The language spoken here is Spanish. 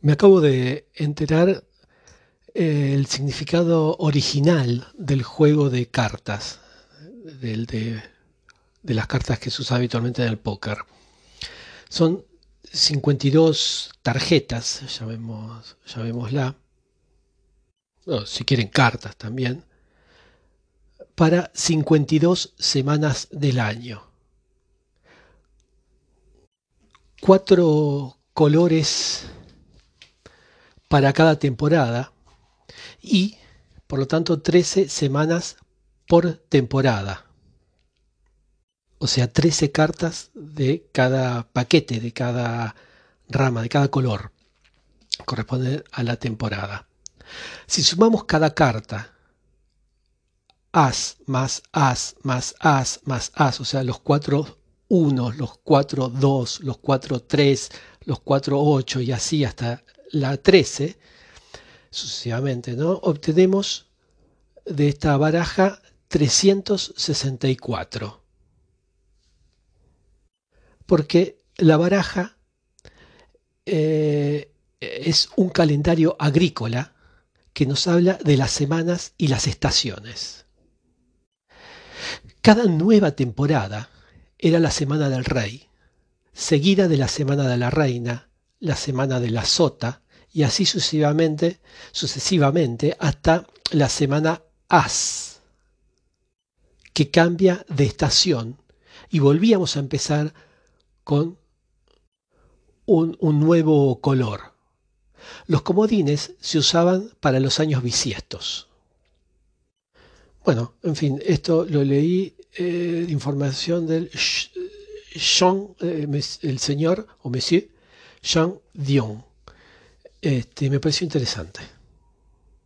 Me acabo de enterar eh, el significado original del juego de cartas, del, de, las cartas que se usa habitualmente en el póker. Son 52 tarjetas, llamemos, llamémosla, o si quieren cartas también, para 52 semanas del año. Cuatro colores para cada temporada y, por lo tanto, 13 semanas por temporada. O sea, 13 cartas de cada paquete, de cada rama, de cada color. Corresponde a la temporada. Si sumamos cada carta, as más as más as más as, o sea, los cuatro unos, los cuatro dos, los cuatro tres, los cuatro ocho y así hasta la 13, sucesivamente, ¿no? obtenemos de esta baraja 364. Porque la baraja eh, es un calendario agrícola que nos habla de las semanas y las estaciones. Cada nueva temporada era la semana del rey, seguida de la semana de la reina, la semana de la sota y así sucesivamente, sucesivamente hasta la semana as, que cambia de estación y volvíamos a empezar con un, nuevo color. Los comodines se usaban para los años bisiestos. Bueno, en fin, esto lo leí, eh, información del eh, el señor o monsieur Jean Dion. Este, me pareció interesante.